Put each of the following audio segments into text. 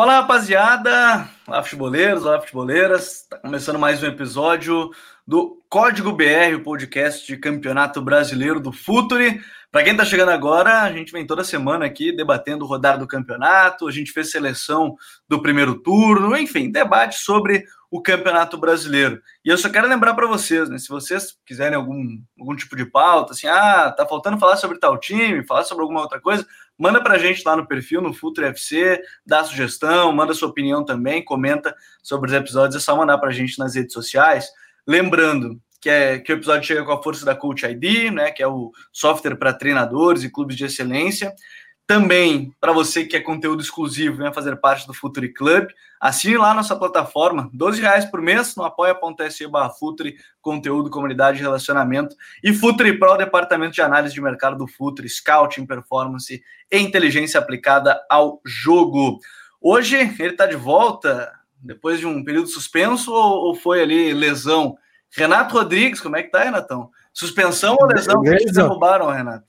Fala rapaziada, olá futeboleiros, olá futeboleiras, tá começando mais um episódio do Código BR, o podcast de Campeonato Brasileiro do Futuri. Para quem está chegando agora, a gente vem toda semana aqui debatendo o rodar do campeonato, a gente fez seleção do primeiro turno, enfim, debate sobre o Campeonato Brasileiro. E eu só quero lembrar para vocês, né, se vocês quiserem algum, algum tipo de pauta, assim, ah, tá faltando falar sobre tal time, falar sobre alguma outra coisa, manda para a gente lá no perfil, no Futuro FC, dá sugestão, manda sua opinião também, comenta sobre os episódios, é só mandar para a gente nas redes sociais. Lembrando que, é, que o episódio chega com a força da Coach ID, né, que é o software para treinadores e clubes de excelência. Também, para você que quer conteúdo exclusivo, venha fazer parte do Futuri Club. Assine lá nossa plataforma, R$ reais por mês, no apoia.se Futuri, conteúdo, comunidade relacionamento. E Futuri Pro, departamento de análise de mercado do Futuri, scouting, performance e inteligência aplicada ao jogo. Hoje ele está de volta, depois de um período suspenso, ou, ou foi ali lesão? Renato Rodrigues, como é que tá, Renatão? Suspensão ou lesão? que eles derrubaram, Renato?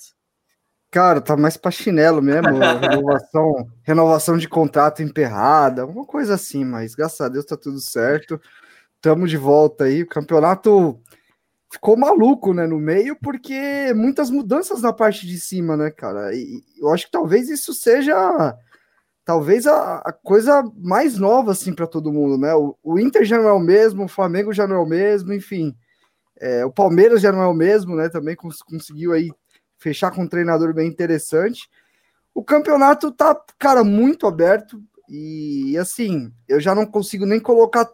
Cara, tá mais pra chinelo mesmo, renovação, renovação de contrato emperrada, uma coisa assim, mas graças a Deus tá tudo certo. Tamo de volta aí. O campeonato ficou maluco, né, no meio, porque muitas mudanças na parte de cima, né, cara? E eu acho que talvez isso seja talvez a, a coisa mais nova assim para todo mundo, né? O, o, Inter já não é o mesmo, o Flamengo já não é o mesmo, enfim. É, o Palmeiras já não é o mesmo, né? Também cons conseguiu aí fechar com um treinador bem interessante. O campeonato tá, cara, muito aberto e assim, eu já não consigo nem colocar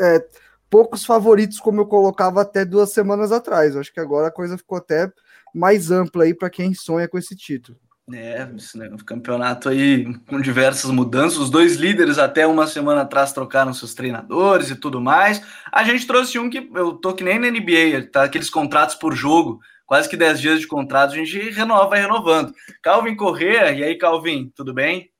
é, poucos favoritos como eu colocava até duas semanas atrás. Eu acho que agora a coisa ficou até mais ampla aí para quem sonha com esse título. É, esse né, campeonato aí com diversas mudanças. Os dois líderes até uma semana atrás trocaram seus treinadores e tudo mais. A gente trouxe um que eu tô que nem na NBA, tá? Aqueles contratos por jogo, quase que 10 dias de contrato, a gente renova, vai renovando. Calvin Corrêa, e aí, Calvin, tudo bem?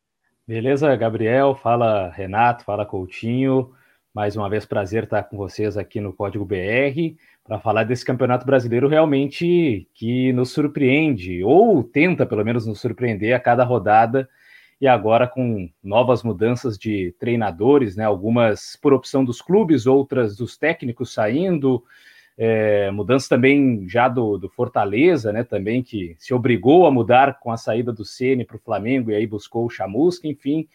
Beleza, Gabriel, fala Renato, fala Coutinho. Mais uma vez, prazer estar com vocês aqui no Código BR para falar desse campeonato brasileiro realmente que nos surpreende, ou tenta pelo menos nos surpreender a cada rodada, e agora com novas mudanças de treinadores, né? Algumas por opção dos clubes, outras dos técnicos saindo, é, mudança também já do, do, Fortaleza, né? Também que se obrigou a mudar com a saída do Ceni para o Flamengo e aí buscou o Chamusca, enfim.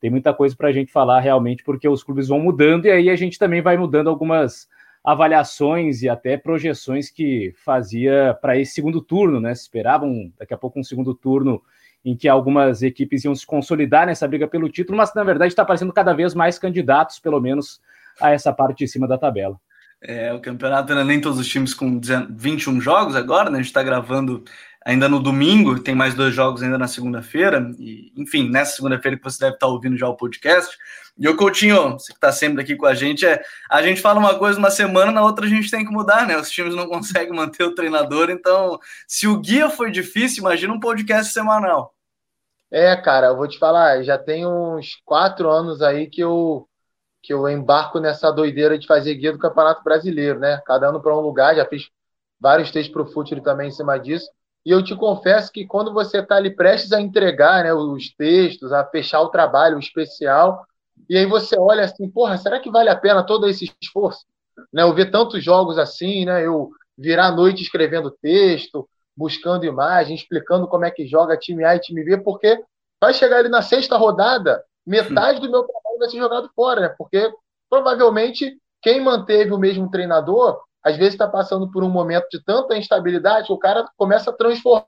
Tem muita coisa para a gente falar realmente, porque os clubes vão mudando e aí a gente também vai mudando algumas avaliações e até projeções que fazia para esse segundo turno, né? Se esperavam daqui a pouco um segundo turno em que algumas equipes iam se consolidar nessa briga pelo título, mas na verdade está aparecendo cada vez mais candidatos, pelo menos, a essa parte de cima da tabela. É, o campeonato ainda nem todos os times com 21 jogos agora, né? A gente está gravando ainda no domingo, tem mais dois jogos ainda na segunda-feira, e enfim, nessa segunda-feira que você deve estar ouvindo já o podcast. E o Coutinho, você que está sempre aqui com a gente, é a gente fala uma coisa uma semana, na outra a gente tem que mudar, né? Os times não conseguem manter o treinador, então se o guia foi difícil, imagina um podcast semanal. É, cara, eu vou te falar, já tem uns quatro anos aí que eu que eu embarco nessa doideira de fazer guia do Campeonato Brasileiro, né? Cada ano para um lugar, já fiz vários textos para o Futuro também em cima disso. E eu te confesso que quando você está ali prestes a entregar né, os textos, a fechar o trabalho especial, e aí você olha assim, porra, será que vale a pena todo esse esforço? Né, eu ver tantos jogos assim, né, eu virar a noite escrevendo texto, buscando imagem, explicando como é que joga time A e time B, porque vai chegar ali na sexta rodada, metade do meu trabalho vai ser jogado fora, né? Porque provavelmente quem manteve o mesmo treinador às vezes está passando por um momento de tanta instabilidade que o cara começa a transformar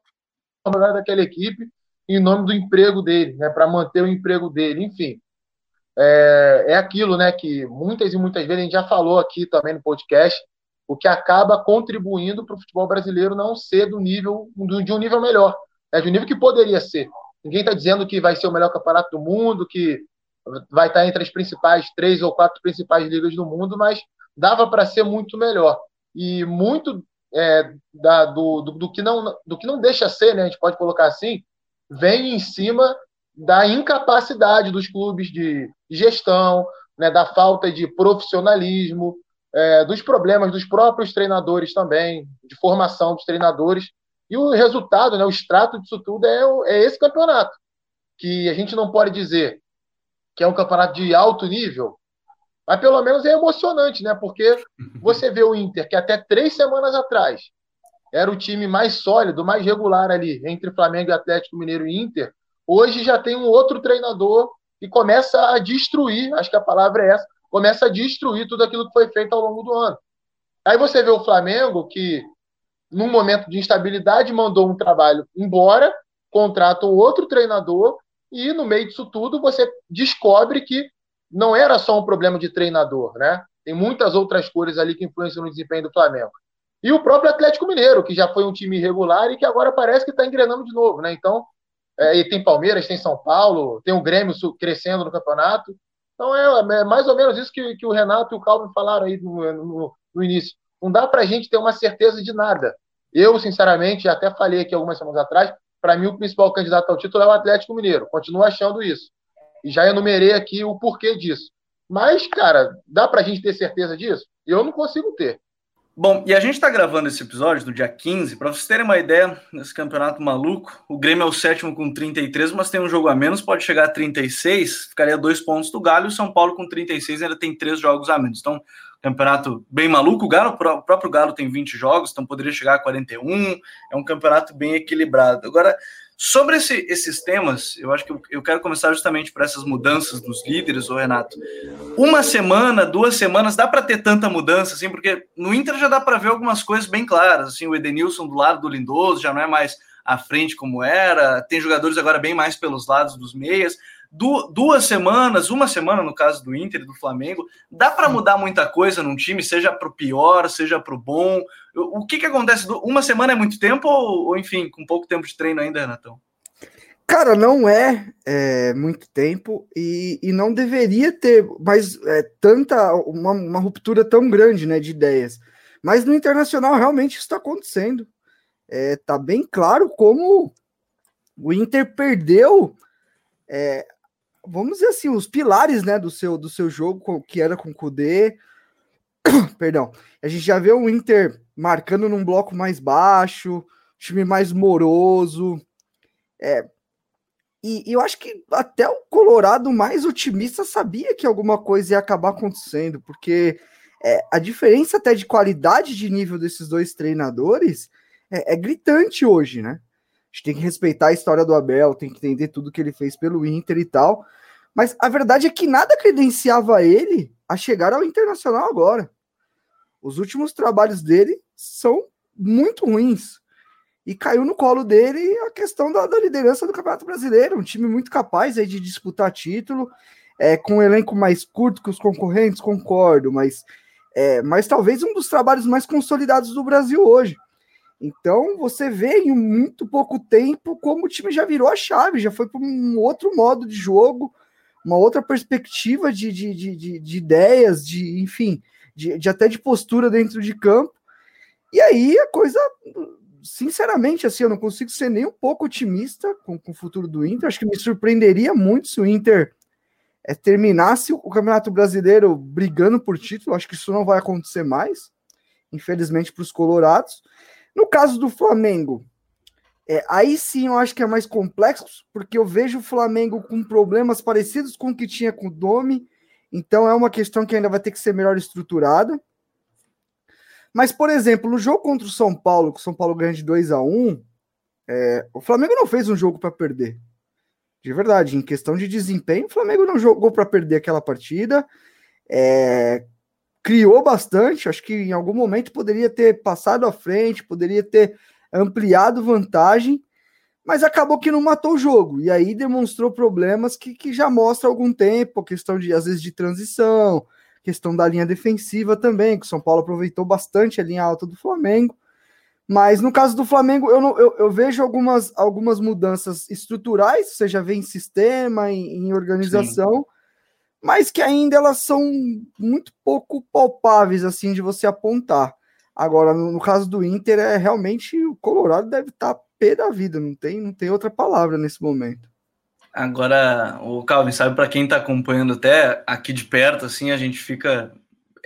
daquela equipe em nome do emprego dele, né, para manter o emprego dele, enfim. É, é aquilo né, que muitas e muitas vezes a gente já falou aqui também no podcast, o que acaba contribuindo para o futebol brasileiro não ser do nível de um nível melhor, né, de um nível que poderia ser. Ninguém está dizendo que vai ser o melhor campeonato do mundo, que vai estar entre as principais três ou quatro principais ligas do mundo, mas dava para ser muito melhor. E muito é, da, do, do, do, que não, do que não deixa ser, né, a gente pode colocar assim, vem em cima da incapacidade dos clubes de gestão, né, da falta de profissionalismo, é, dos problemas dos próprios treinadores também, de formação dos treinadores. E o resultado, né, o extrato disso tudo é, é esse campeonato. Que a gente não pode dizer que é um campeonato de alto nível, mas pelo menos é emocionante, né? Porque você vê o Inter, que até três semanas atrás era o time mais sólido, mais regular ali, entre Flamengo e Atlético Mineiro e Inter, hoje já tem um outro treinador e começa a destruir, acho que a palavra é essa, começa a destruir tudo aquilo que foi feito ao longo do ano. Aí você vê o Flamengo, que num momento de instabilidade mandou um trabalho embora, contrata um outro treinador, e no meio disso tudo você descobre que não era só um problema de treinador, né? Tem muitas outras coisas ali que influenciam no desempenho do Flamengo. E o próprio Atlético Mineiro, que já foi um time irregular e que agora parece que está engrenando de novo, né? Então, é, e tem Palmeiras, tem São Paulo, tem o Grêmio crescendo no campeonato. Então é, é mais ou menos isso que, que, o Renato e o Calvin falaram aí no, no, no início. Não dá para a gente ter uma certeza de nada. Eu, sinceramente, até falei aqui algumas semanas atrás, para mim o principal candidato ao título é o Atlético Mineiro. Continuo achando isso já enumerei aqui o porquê disso. Mas, cara, dá para a gente ter certeza disso? Eu não consigo ter. Bom, e a gente está gravando esse episódio no dia 15, para vocês terem uma ideia, nesse campeonato maluco, o Grêmio é o sétimo com 33, mas tem um jogo a menos, pode chegar a 36, ficaria dois pontos do Galo, e o São Paulo com 36 ainda tem três jogos a menos. Então, campeonato bem maluco, o, Galo, o próprio Galo tem 20 jogos, então poderia chegar a 41, é um campeonato bem equilibrado. Agora, Sobre esse, esses temas, eu acho que eu, eu quero começar justamente por essas mudanças dos líderes, ô Renato. Uma semana, duas semanas, dá para ter tanta mudança, assim, porque no Inter já dá para ver algumas coisas bem claras, assim, o Edenilson do lado do Lindoso já não é mais à frente como era, tem jogadores agora bem mais pelos lados dos meias duas semanas, uma semana no caso do Inter e do Flamengo, dá para mudar muita coisa num time, seja para o pior, seja para o bom. O que, que acontece? Uma semana é muito tempo ou, ou, enfim, com pouco tempo de treino ainda, Renatão? Cara, não é, é muito tempo e, e, não deveria ter mais é, tanta uma, uma, ruptura tão grande né, de ideias. Mas no internacional realmente está acontecendo. É, tá bem claro como o Inter perdeu é, vamos dizer assim, os pilares, né, do seu, do seu jogo, que era com o Kudê. Perdão. A gente já vê o Inter marcando num bloco mais baixo, time mais moroso. É, e, e, eu acho que até o Colorado mais otimista sabia que alguma coisa ia acabar acontecendo, porque é, a diferença até de qualidade de nível desses dois treinadores é, é gritante hoje, né? Gente tem que respeitar a história do Abel, tem que entender tudo que ele fez pelo Inter e tal. Mas a verdade é que nada credenciava ele a chegar ao Internacional agora. Os últimos trabalhos dele são muito ruins. E caiu no colo dele a questão da, da liderança do Campeonato Brasileiro. Um time muito capaz aí de disputar título, é, com um elenco mais curto que os concorrentes, concordo, mas, é, mas talvez um dos trabalhos mais consolidados do Brasil hoje. Então você vê em muito pouco tempo como o time já virou a chave, já foi para um outro modo de jogo, uma outra perspectiva de, de, de, de ideias, de enfim, de, de, até de postura dentro de campo. E aí a coisa, sinceramente, assim, eu não consigo ser nem um pouco otimista com, com o futuro do Inter. Acho que me surpreenderia muito se o Inter é, terminasse o Campeonato Brasileiro brigando por título. Acho que isso não vai acontecer mais, infelizmente, para os Colorados. No caso do Flamengo, é, aí sim eu acho que é mais complexo, porque eu vejo o Flamengo com problemas parecidos com o que tinha com o Domi, então é uma questão que ainda vai ter que ser melhor estruturada. Mas, por exemplo, no jogo contra o São Paulo, que o São Paulo ganha de 2 a 1 é, o Flamengo não fez um jogo para perder. De verdade, em questão de desempenho, o Flamengo não jogou para perder aquela partida. É, criou bastante, acho que em algum momento poderia ter passado à frente, poderia ter ampliado vantagem, mas acabou que não matou o jogo. E aí demonstrou problemas que, que já mostra algum tempo, questão de, às vezes, de transição, questão da linha defensiva também, que o São Paulo aproveitou bastante a linha alta do Flamengo. Mas no caso do Flamengo, eu, não, eu, eu vejo algumas, algumas mudanças estruturais, já vê em sistema, em, em organização, Sim. Mas que ainda elas são muito pouco palpáveis assim de você apontar. Agora, no, caso do Inter, é realmente o Colorado deve estar tá pé da vida, não tem, não tem outra palavra nesse momento. Agora, o Calvin, sabe, para quem está acompanhando até aqui de perto, assim, a gente fica.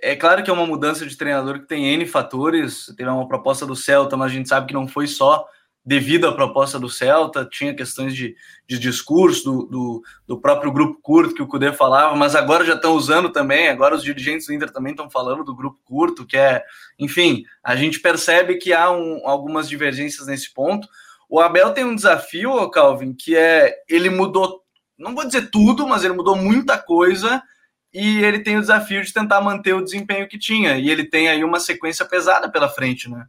É claro que é uma mudança de treinador que tem N fatores. Teve uma proposta do Celta, mas a gente sabe que não foi só devido à proposta do Celta, tinha questões de, de discurso do, do, do, próprio grupo curto que o Cudê falava, mas agora já estão usando também, agora os dirigentes do Inter também estão falando do grupo curto, que é, enfim, a gente percebe que há um, algumas divergências nesse ponto. O Abel tem um desafio, Calvin, que é ele mudou, não vou dizer tudo, mas ele mudou muita coisa e ele tem o desafio de tentar manter o desempenho que tinha. E ele tem aí uma sequência pesada pela frente, né?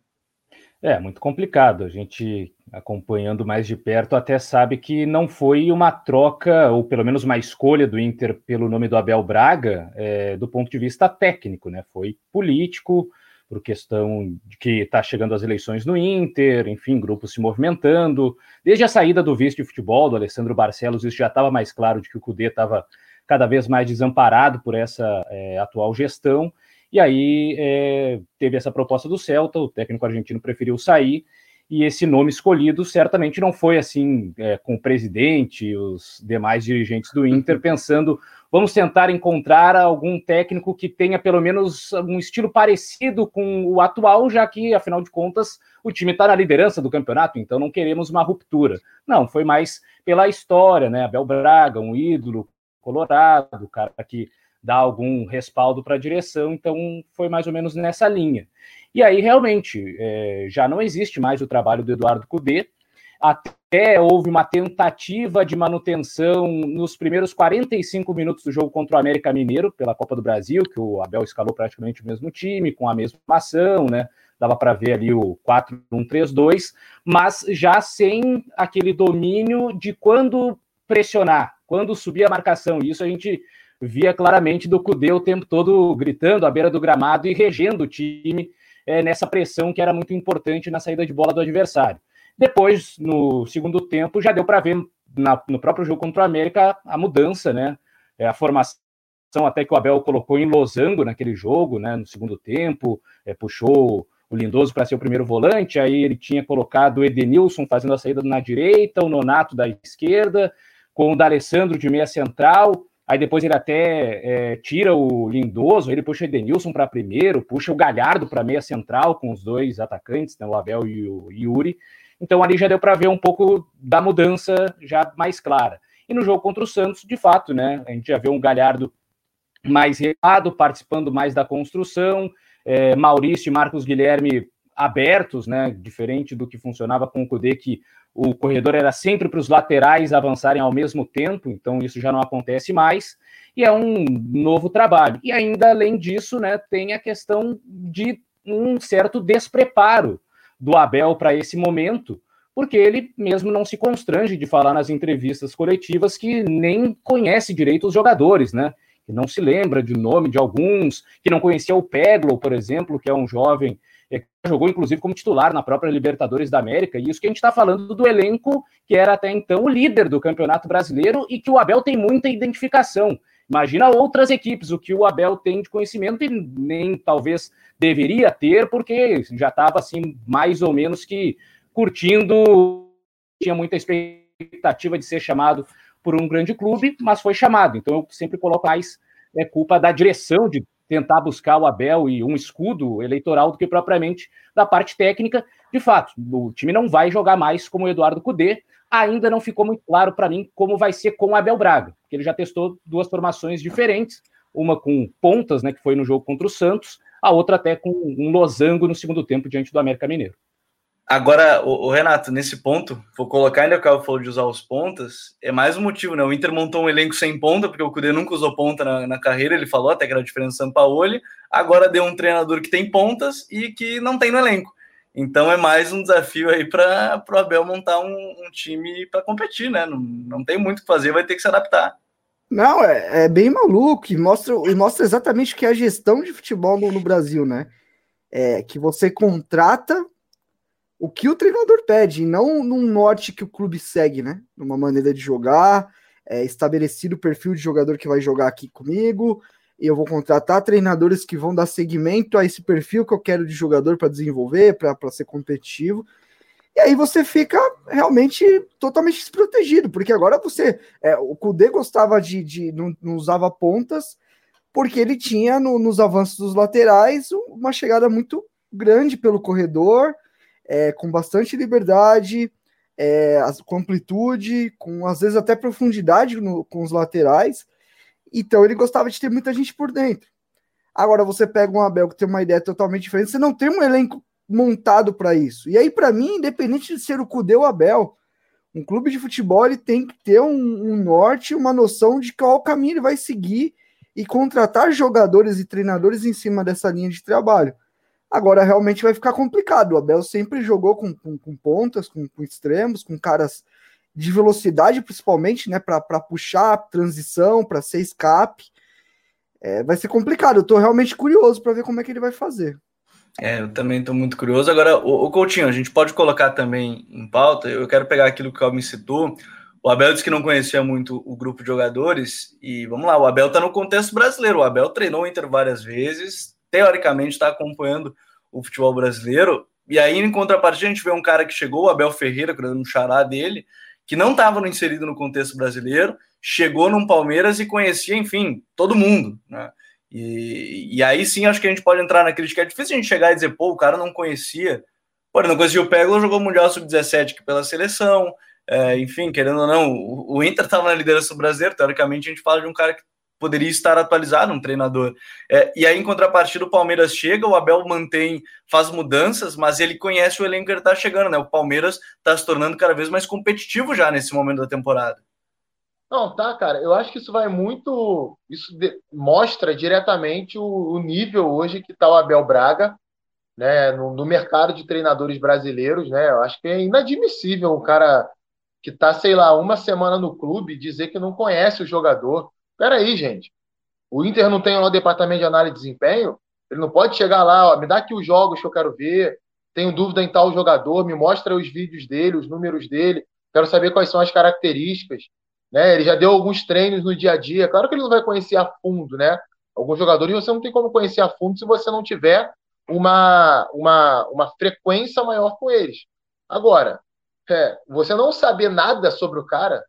É, muito complicado. A gente, acompanhando mais de perto, até sabe que não foi uma troca, ou pelo menos uma escolha do Inter pelo nome do Abel Braga, é, do ponto de vista técnico, né? Foi político, por questão de que está chegando as eleições no Inter, enfim, grupos se movimentando. Desde a saída do vice de futebol, do Alessandro Barcelos, isso já estava mais claro de que o Cudê estava cada vez mais desamparado por essa é, atual gestão. E aí é, teve essa proposta do Celta, o técnico argentino preferiu sair, e esse nome escolhido certamente não foi assim é, com o presidente e os demais dirigentes do Inter pensando vamos tentar encontrar algum técnico que tenha pelo menos um estilo parecido com o atual, já que afinal de contas o time está na liderança do campeonato, então não queremos uma ruptura. Não, foi mais pela história, né? Abel Braga, um ídolo colorado, cara que dar algum respaldo para a direção, então foi mais ou menos nessa linha. E aí, realmente, é, já não existe mais o trabalho do Eduardo Cudê, até houve uma tentativa de manutenção nos primeiros 45 minutos do jogo contra o América Mineiro, pela Copa do Brasil, que o Abel escalou praticamente o mesmo time, com a mesma ação, né? Dava para ver ali o 4-1-3-2, mas já sem aquele domínio de quando pressionar, quando subir a marcação. Isso a gente via claramente do Cudê o tempo todo gritando à beira do gramado e regendo o time é, nessa pressão que era muito importante na saída de bola do adversário. Depois, no segundo tempo, já deu para ver na, no próprio jogo contra o América a mudança, né? É, a formação até que o Abel colocou em losango naquele jogo, né? No segundo tempo, é, puxou o Lindoso para ser o primeiro volante, aí ele tinha colocado o Edenilson fazendo a saída na direita, o Nonato da esquerda, com o D'Alessandro de meia central, Aí depois ele até é, tira o Lindoso, ele puxa o Edenilson para primeiro, puxa o Galhardo para meia central com os dois atacantes, né, o Abel e o Yuri. Então ali já deu para ver um pouco da mudança já mais clara. E no jogo contra o Santos, de fato, né, a gente já vê um Galhardo mais reado, participando mais da construção, é, Maurício e Marcos Guilherme abertos, né, diferente do que funcionava com o Cudê, que o corredor era sempre para os laterais avançarem ao mesmo tempo, então isso já não acontece mais, e é um novo trabalho. E ainda além disso, né, tem a questão de um certo despreparo do Abel para esse momento, porque ele mesmo não se constrange de falar nas entrevistas coletivas que nem conhece direito os jogadores, né? Que não se lembra de nome de alguns, que não conhecia o Peglo, por exemplo, que é um jovem jogou inclusive como titular na própria Libertadores da América, e isso que a gente está falando do elenco que era até então o líder do Campeonato Brasileiro e que o Abel tem muita identificação. Imagina outras equipes, o que o Abel tem de conhecimento e nem talvez deveria ter, porque já estava assim, mais ou menos que curtindo, tinha muita expectativa de ser chamado por um grande clube, mas foi chamado. Então eu sempre coloco mais é, culpa da direção de tentar buscar o Abel e um escudo eleitoral do que propriamente da parte técnica. De fato, o time não vai jogar mais como o Eduardo Cudê. Ainda não ficou muito claro para mim como vai ser com o Abel Braga, porque ele já testou duas formações diferentes, uma com pontas, né, que foi no jogo contra o Santos, a outra até com um losango no segundo tempo diante do América Mineiro. Agora, o, o, Renato, nesse ponto, vou colocar ainda que o falou de usar os pontas, é mais um motivo, né? O Inter montou um elenco sem ponta, porque o Cudê nunca usou ponta na, na carreira, ele falou até que era a diferença do Sampaoli, agora deu um treinador que tem pontas e que não tem no elenco. Então é mais um desafio aí para o Abel montar um, um time para competir, né? Não, não tem muito o que fazer, vai ter que se adaptar. Não, é, é bem maluco e mostra, e mostra exatamente o que é a gestão de futebol no, no Brasil, né? É que você contrata o que o treinador pede, e não num norte que o clube segue, né? Numa maneira de jogar, é, estabelecido o perfil de jogador que vai jogar aqui comigo, e eu vou contratar treinadores que vão dar seguimento a esse perfil que eu quero de jogador para desenvolver, para ser competitivo. E aí você fica realmente totalmente desprotegido, porque agora você. É, o Kudê gostava de. de não, não, usava pontas, porque ele tinha no, nos avanços dos laterais uma chegada muito grande pelo corredor é, com bastante liberdade, é, com amplitude, com às vezes até profundidade no, com os laterais. Então ele gostava de ter muita gente por dentro. Agora você pega um Abel que tem uma ideia totalmente diferente, você não tem um elenco montado para isso. E aí, para mim, independente de ser o Cudê ou Abel, um clube de futebol ele tem que ter um, um norte, uma noção de qual caminho ele vai seguir e contratar jogadores e treinadores em cima dessa linha de trabalho. Agora realmente vai ficar complicado. O Abel sempre jogou com, com, com pontas, com, com, extremos, com caras de velocidade, principalmente, né? Para puxar transição, para ser escape. É, vai ser complicado. Eu estou realmente curioso para ver como é que ele vai fazer. É, eu também estou muito curioso. Agora, o, o, Coutinho, a gente pode colocar também em pauta. Eu quero pegar aquilo que o Calvin citou. O Abel disse que não conhecia muito o grupo de jogadores. E vamos lá, o Abel está no contexto brasileiro. O Abel treinou o Inter várias vezes, teoricamente está acompanhando o futebol brasileiro. E aí, em contrapartida, a gente vê um cara que chegou, o Abel Ferreira, no xará dele, que não estava inserido no contexto brasileiro, chegou num Palmeiras e conhecia, enfim, todo mundo, né? E, e aí sim acho que a gente pode entrar na crítica. É difícil a gente chegar e dizer, pô, o cara não conhecia. Pô, não conhecia o Pégolo, jogou o Mundial Sub-17 pela seleção. É, enfim, querendo ou não, o, o Inter estava na liderança do brasileiro. Teoricamente, a gente fala de um cara que poderia estar atualizado, um treinador. É, e aí, em contrapartida, o Palmeiras chega, o Abel mantém, faz mudanças, mas ele conhece o elenco que ele está chegando, né? O Palmeiras está se tornando cada vez mais competitivo já nesse momento da temporada. Não, tá, cara. Eu acho que isso vai muito. Isso de... mostra diretamente o, o, nível hoje que está o Abel Braga, né, no, no, mercado de treinadores brasileiros, né? Eu acho que é inadmissível um cara que está, sei lá, uma semana no clube dizer que não conhece o jogador Peraí, gente. O Inter não tem lá o departamento de análise de desempenho? Ele não pode chegar lá, ó, me dá aqui os jogos que eu quero ver, tenho dúvida em tal jogador, me mostra os vídeos dele, os números dele, quero saber quais são as características. Né? Ele já deu alguns treinos no dia a dia. Claro que ele não vai conhecer a fundo, né? Alguns jogadores você não tem como conhecer a fundo se você não tiver uma, uma, uma frequência maior com eles. Agora, é, você não saber nada sobre o cara,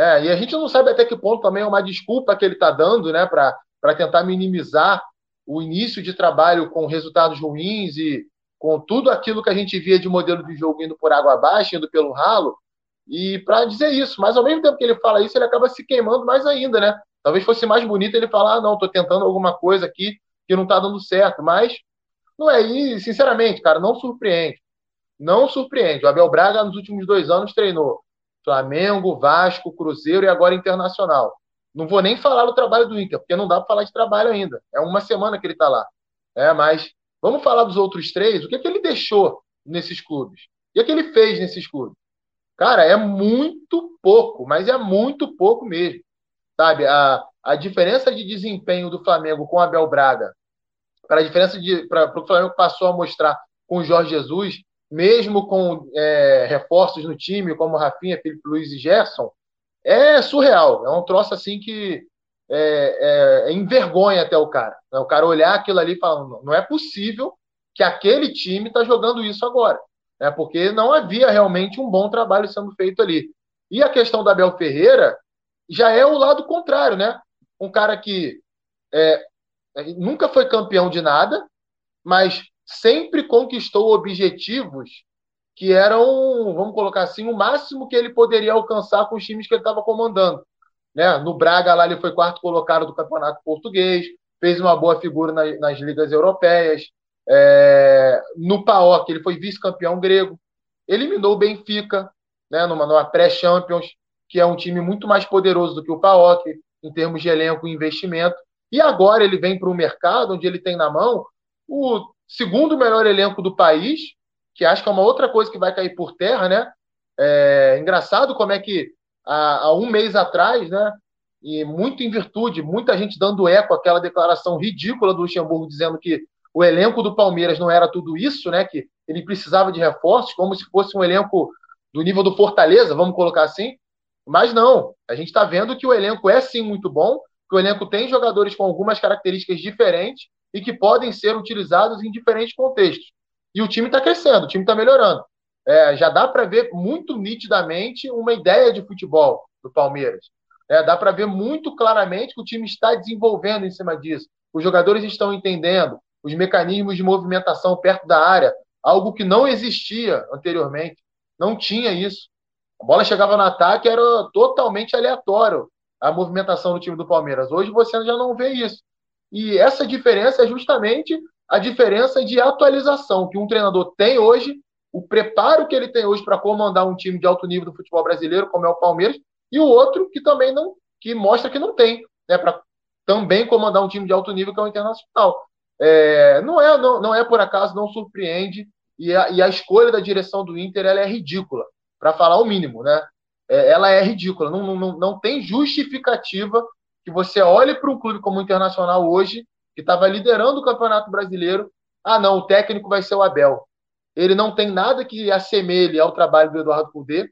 é, e a gente não sabe até que ponto também é uma desculpa que ele está dando né, para tentar minimizar o início de trabalho com resultados ruins e com tudo aquilo que a gente via de modelo de jogo indo por água abaixo, indo pelo ralo, e para dizer isso. Mas ao mesmo tempo que ele fala isso, ele acaba se queimando mais ainda, né? Talvez fosse mais bonito ele falar, ah, não, estou tentando alguma coisa aqui que não está dando certo, mas não é, e sinceramente, cara, não surpreende. Não surpreende. O Abel Braga, nos últimos dois anos, treinou Flamengo, Vasco, Cruzeiro e agora Internacional. Não vou nem falar do trabalho do Inter, porque não dá para falar de trabalho ainda. É uma semana que ele está lá. É, mas vamos falar dos outros três. O que, é que ele deixou nesses clubes? O que, é que ele fez nesses clubes? Cara, é muito pouco, mas é muito pouco mesmo. Sabe, a, a diferença de desempenho do Flamengo com Abel Braga, para a diferença para o Flamengo passou a mostrar com o Jorge Jesus, mesmo com é, reforços no time, como Rafinha, Felipe Luiz e Gerson, é surreal. É um troço assim que é, é, é envergonha até o cara. Né? O cara olhar aquilo ali e falar: não é possível que aquele time está jogando isso agora. Né? Porque não havia realmente um bom trabalho sendo feito ali. E a questão da Abel Ferreira já é o lado contrário, né? Um cara que é, nunca foi campeão de nada, mas sempre conquistou objetivos que eram, vamos colocar assim, o máximo que ele poderia alcançar com os times que ele estava comandando. Né? No Braga, lá ele foi quarto colocado do Campeonato Português, fez uma boa figura nas, nas ligas europeias. É... no PAOK, ele foi vice-campeão grego. Eliminou o Benfica né? numa, numa pré-Champions, que é um time muito mais poderoso do que o PAOK em termos de elenco e investimento. E agora ele vem para o mercado onde ele tem na mão o segundo melhor elenco do país, que acho que é uma outra coisa que vai cair por terra, né? É engraçado como é que há, há um mês atrás, né? E muito em virtude, muita gente dando eco àquela declaração ridícula do Luxemburgo dizendo que o elenco do Palmeiras não era tudo isso, né? Que ele precisava de reforços, como se fosse um elenco do nível do Fortaleza, vamos colocar assim. Mas não, a gente está vendo que o elenco é sim muito bom, que o elenco tem jogadores com algumas características diferentes e que podem ser utilizados em diferentes contextos. E o time está crescendo, o time está melhorando. É, já dá para ver muito nitidamente uma ideia de futebol do Palmeiras. É, dá para ver muito claramente que o time está desenvolvendo em cima disso. Os jogadores estão entendendo os mecanismos de movimentação perto da área. algo que não existia anteriormente. Não tinha isso. A bola chegava no ataque, era totalmente aleatório a movimentação do time do Palmeiras. Hoje você já não vê isso. E essa diferença é justamente a diferença de atualização que um treinador tem hoje, o preparo que ele tem hoje para comandar um time de alto nível do futebol brasileiro, como é o Palmeiras, e o outro que também não, que mostra que não tem, né, para também comandar um time de alto nível que é o Internacional. É, não é não, não é por acaso, não surpreende e a, e a escolha da direção do Inter ela é ridícula, para falar o mínimo, né? É, ela é ridícula, não, não, não tem justificativa que você olhe para um clube como o Internacional hoje, que estava liderando o Campeonato Brasileiro, ah não, o técnico vai ser o Abel. Ele não tem nada que assemelhe ao trabalho do Eduardo Cudê,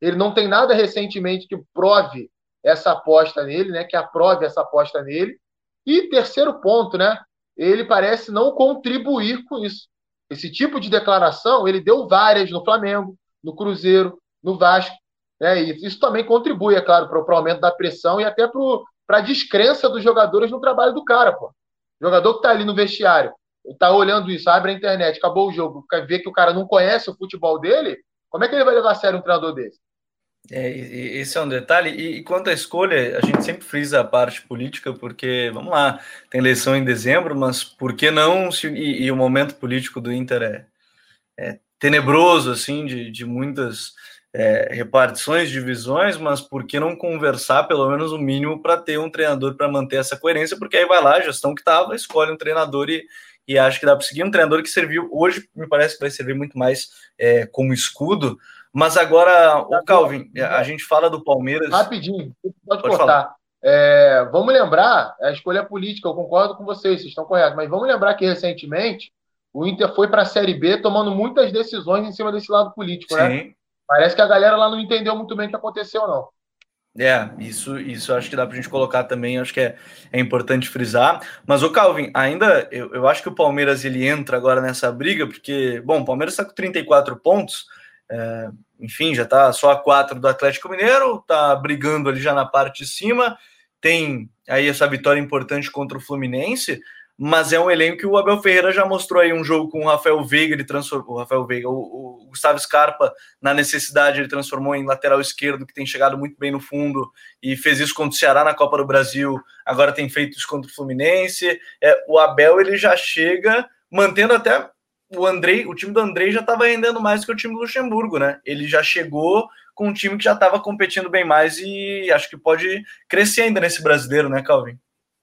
ele não tem nada recentemente que prove essa aposta nele, né? Que aprove essa aposta nele. E terceiro ponto, né? Ele parece não contribuir com isso. Esse tipo de declaração ele deu várias no Flamengo, no Cruzeiro, no Vasco. Né? E isso também contribui, é claro, para o aumento da pressão e até para a descrença dos jogadores no trabalho do cara. Pô. O jogador que está ali no vestiário, está olhando isso, abre a internet, acabou o jogo, vê que o cara não conhece o futebol dele, como é que ele vai levar a sério um treinador desse? É, esse é um detalhe. E, e, quanto à escolha, a gente sempre frisa a parte política, porque, vamos lá, tem eleição em dezembro, mas por que não? Se, e, e, o momento político do Inter é, é tenebroso, assim, de, de muitas é, repartições, divisões, mas por que não conversar pelo menos o mínimo para ter um treinador para manter essa coerência? Porque aí vai lá, a gestão que estava, escolhe um treinador e, e acho que dá para seguir um treinador que serviu hoje, me parece que vai servir muito mais é, como escudo mas agora, o Calvin, a gente fala do Palmeiras. Rapidinho, pode, pode cortar. É, vamos lembrar, a escolha política, eu concordo com vocês, vocês estão corretos, mas vamos lembrar que recentemente o Inter foi para a Série B tomando muitas decisões em cima desse lado político, né? Sim. né? Parece que a galera lá não entendeu muito bem o que aconteceu, não. É, isso, isso acho que dá para a gente colocar também, acho que é, é importante frisar. Mas o Calvin, ainda eu, eu acho que o Palmeiras ele entra agora nessa briga, porque, bom, o Palmeiras está com 34 pontos, é, enfim, já está só a quatro do Atlético Mineiro, está brigando ali já na parte de cima, tem aí essa vitória importante contra o Fluminense, mas é um elenco que o Abel Ferreira já mostrou aí um jogo com o Rafael Veiga, ele transformou o Rafael Veiga, o, o, Gustavo Scarpa, na necessidade, ele transformou em lateral esquerdo, que tem chegado muito bem no fundo e fez isso contra o Ceará na Copa do Brasil, agora tem feito isso contra o Fluminense. É, o Abel ele já chega mantendo até o Andrei, o time do Andrei já estava rendendo mais que o time do Luxemburgo, né? Ele já chegou com um time que já estava competindo bem mais e acho que pode crescer ainda nesse brasileiro, né, Calvin?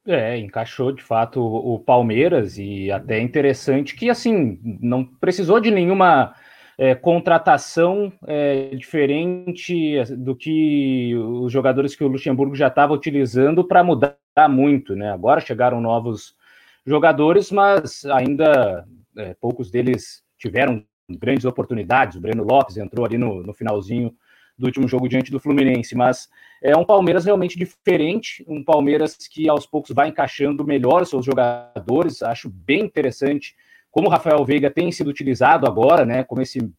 É, encaixou de fato o Palmeiras e até interessante que assim não precisou de nenhuma é, contratação é, diferente do que os jogadores que o Luxemburgo já estava utilizando para mudar muito, né? Agora chegaram novos jogadores, mas ainda é, poucos deles tiveram grandes oportunidades. O Breno Lopes entrou ali no, no finalzinho do último jogo diante do Fluminense, mas é um Palmeiras realmente diferente, um Palmeiras que aos poucos vai encaixando melhor seus jogadores. Acho bem interessante como o Rafael Veiga tem sido utilizado agora, né? Como esse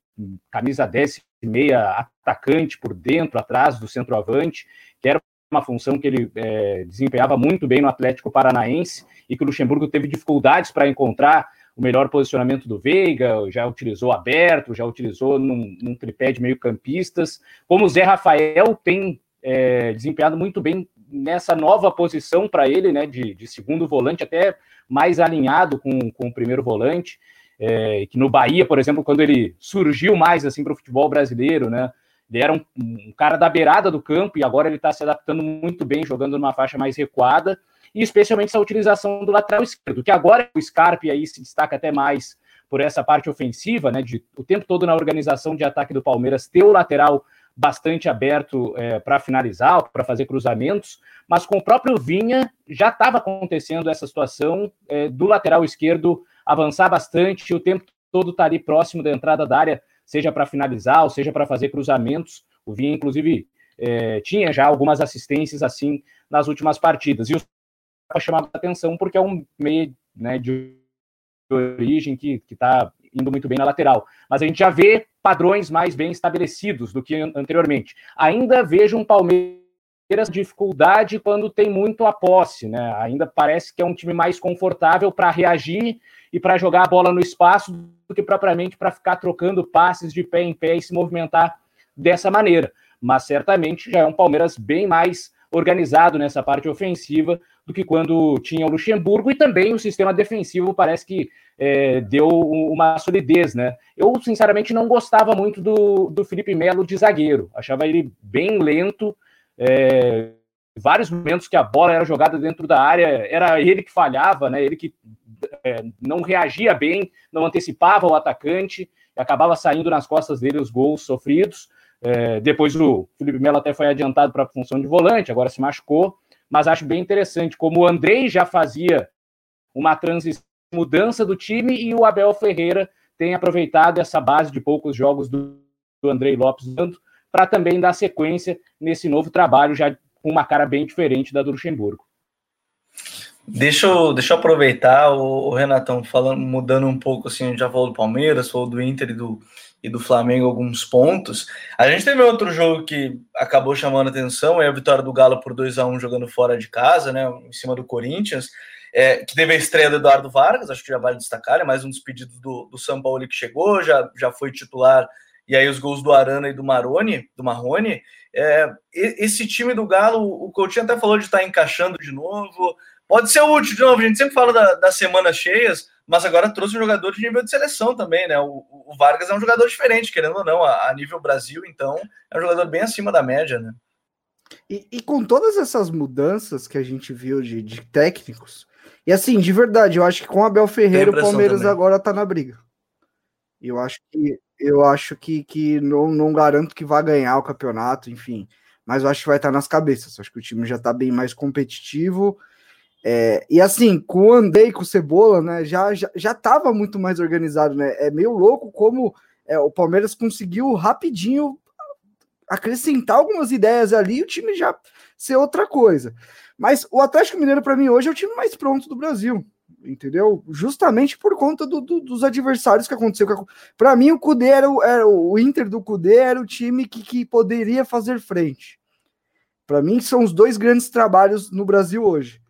camisa 10 meia atacante por dentro, atrás do centroavante, que era uma função que ele é, desempenhava muito bem no Atlético Paranaense e que o Luxemburgo teve dificuldades para encontrar o melhor posicionamento do Veiga, já utilizou aberto, já utilizou num, num tripé de meio-campistas. Como o Zé Rafael tem é, desempenhado muito bem nessa nova posição para ele, né, de, de, segundo volante, até mais alinhado com, com o primeiro volante. É, que no Bahia, por exemplo, quando ele surgiu mais assim para o futebol brasileiro, né? Ele era um, um, cara da beirada do campo e agora ele está se adaptando muito bem, jogando numa faixa mais recuada e especialmente essa utilização do lateral esquerdo, que agora o Scarpe aí se destaca até mais por essa parte ofensiva, né, de o tempo todo na organização de ataque do Palmeiras ter o lateral bastante aberto é, para finalizar, para fazer cruzamentos, mas com o próprio Vinha já estava acontecendo essa situação é, do lateral esquerdo avançar bastante, o tempo todo estar tá ali próximo da entrada da área, seja para finalizar ou seja para fazer cruzamentos. O Vinha, inclusive, é, tinha já algumas assistências assim nas últimas partidas. E o chamar a atenção, porque é um meio né, de origem que está indo muito bem na lateral. Mas a gente já vê padrões mais bem estabelecidos do que anteriormente. Ainda vejo um Palmeiras dificuldade quando tem muito a posse, né? Ainda parece que é um time mais confortável para reagir e para jogar a bola no espaço do que propriamente para ficar trocando passes de pé em pé e se movimentar dessa maneira. Mas certamente já é um Palmeiras bem mais organizado nessa parte ofensiva do que quando tinha o Luxemburgo e também o sistema defensivo parece que é, deu uma solidez, né? Eu, sinceramente, não gostava muito do, do Felipe Melo de zagueiro, achava ele bem lento, é, vários momentos que a bola era jogada dentro da área, era ele que falhava, né? Ele que é, não reagia bem, não antecipava o atacante, acabava saindo nas costas dele os gols sofridos. É, depois o Felipe Melo até foi adiantado para a função de volante, agora se machucou, mas acho bem interessante como o Andrei já fazia uma transição, mudança do time e o Abel Ferreira tem aproveitado essa base de poucos jogos do, do Andrei Lopes para também dar sequência nesse novo trabalho, já com uma cara bem diferente da do Luxemburgo. Deixa eu, deixa eu aproveitar o, o Renatão falando, mudando um pouco assim, já falou do Palmeiras, falou do Inter e do, e do Flamengo alguns pontos. A gente teve outro jogo que acabou chamando atenção, é a vitória do Galo por 2 a 1 jogando fora de casa, né, em cima do Corinthians, é, que teve a estreia do Eduardo Vargas, acho que já vale destacar, é mais um dos pedidos do, do São Paulo que chegou, já, já foi titular, e aí os gols do Arana e do Maroni, do Marrone. É, esse time do Galo, o Coutinho até falou de estar encaixando de novo, pode ser útil de novo, a gente sempre fala da, das semanas cheias, mas agora trouxe um jogador de nível de seleção também, né? O, o Vargas é um jogador diferente, querendo ou não, a, a, nível Brasil, então é um jogador bem acima da média, né? E, e com todas essas mudanças que a gente viu de, de, técnicos, e assim, de verdade, eu acho que com Abel Ferreira o Palmeiras também. agora tá na briga. Eu acho que eu acho que, que não, não garanto que vai ganhar o campeonato, enfim, mas eu acho que vai estar nas cabeças. Eu acho que o time já tá bem mais competitivo é, e assim, com o Andei, com o Cebola, né, já, já, já tava muito mais organizado, né? É meio louco como é, o Palmeiras conseguiu rapidinho acrescentar algumas ideias ali e o time já ser outra coisa. Mas o Atlético Mineiro, para mim, hoje é o time mais pronto do Brasil, entendeu? Justamente por conta do, do, dos adversários que aconteceu. Para mim, o Cudê era, o, era o Inter do Cudê era o time que, que poderia fazer frente. Para mim, são os dois grandes trabalhos no Brasil hoje.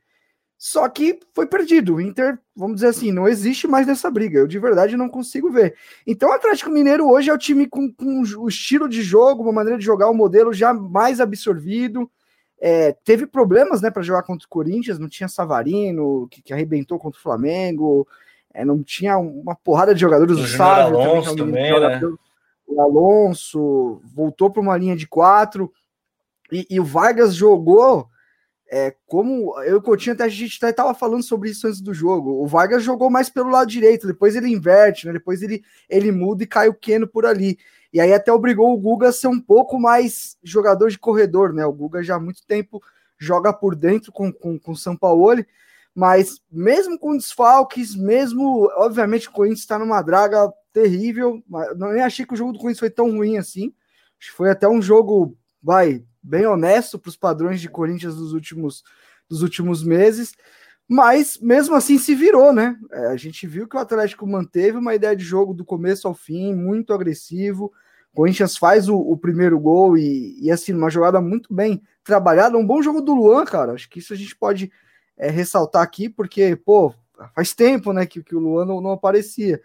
Só que foi perdido. O Inter, vamos dizer assim, não existe mais nessa briga. Eu de verdade não consigo ver. Então o Atlético Mineiro hoje é o time com, com o estilo de jogo, uma maneira de jogar, um modelo já mais absorvido. É, teve problemas né, para jogar contra o Corinthians, não tinha Savarino, que, que arrebentou contra o Flamengo, é, não tinha uma porrada de jogadores, o, o Sávio Alonso também, também né? o Alonso voltou para uma linha de quatro, e, e o Vargas jogou é, como eu e até a gente estava falando sobre isso antes do jogo. O Vargas jogou mais pelo lado direito, depois ele inverte, né? Depois ele, ele muda e cai o Keno por ali. E aí até obrigou o Guga a ser um pouco mais jogador de corredor, né? O Guga já há muito tempo joga por dentro com, com, com São Paulo, mas mesmo com desfalques, mesmo, obviamente, o Corinthians está numa draga terrível, mas não nem achei que o jogo do Corinthians foi tão ruim assim. Foi até um jogo, vai, bem honesto para os padrões de Corinthians dos últimos, dos últimos meses, mas mesmo assim se virou, né? É, a gente viu que o Atlético manteve uma ideia de jogo do começo ao fim, muito agressivo. O Corinthians faz o, o primeiro gol e, e, assim, uma jogada muito bem trabalhada, um bom jogo do Luan, cara. Acho que isso a gente pode é, ressaltar aqui, porque, pô, faz tempo né, que, que o Luan não, não aparecia.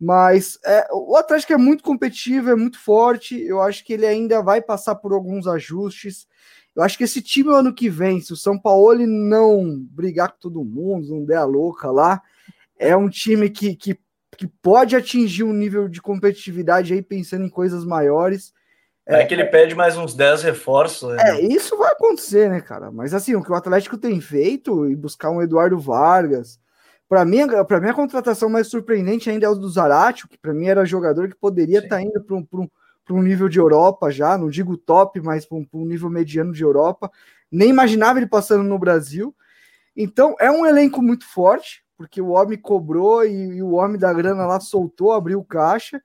Mas é, o Atlético é muito competitivo, é muito forte. Eu acho que ele ainda vai passar por alguns ajustes. Eu acho que esse time, ano que vem, se o São Paulo não brigar com todo mundo, não der a louca lá, é um time que, que, que pode atingir um nível de competitividade aí, pensando em coisas maiores. É, é que ele pede mais uns 10 reforços. Né? É, isso vai acontecer, né, cara? Mas assim, o que o Atlético tem feito e buscar um Eduardo Vargas para mim, para mim, a contratação mais surpreendente ainda é o do Zaratio, que para mim era jogador que poderia estar tá indo para um, um, um nível de Europa já, não digo top, mas para um, um, nível mediano de Europa. Nem imaginava ele passando no Brasil. Então, é um elenco muito forte, porque o homem cobrou e, e o homem da grana lá soltou, abriu caixa.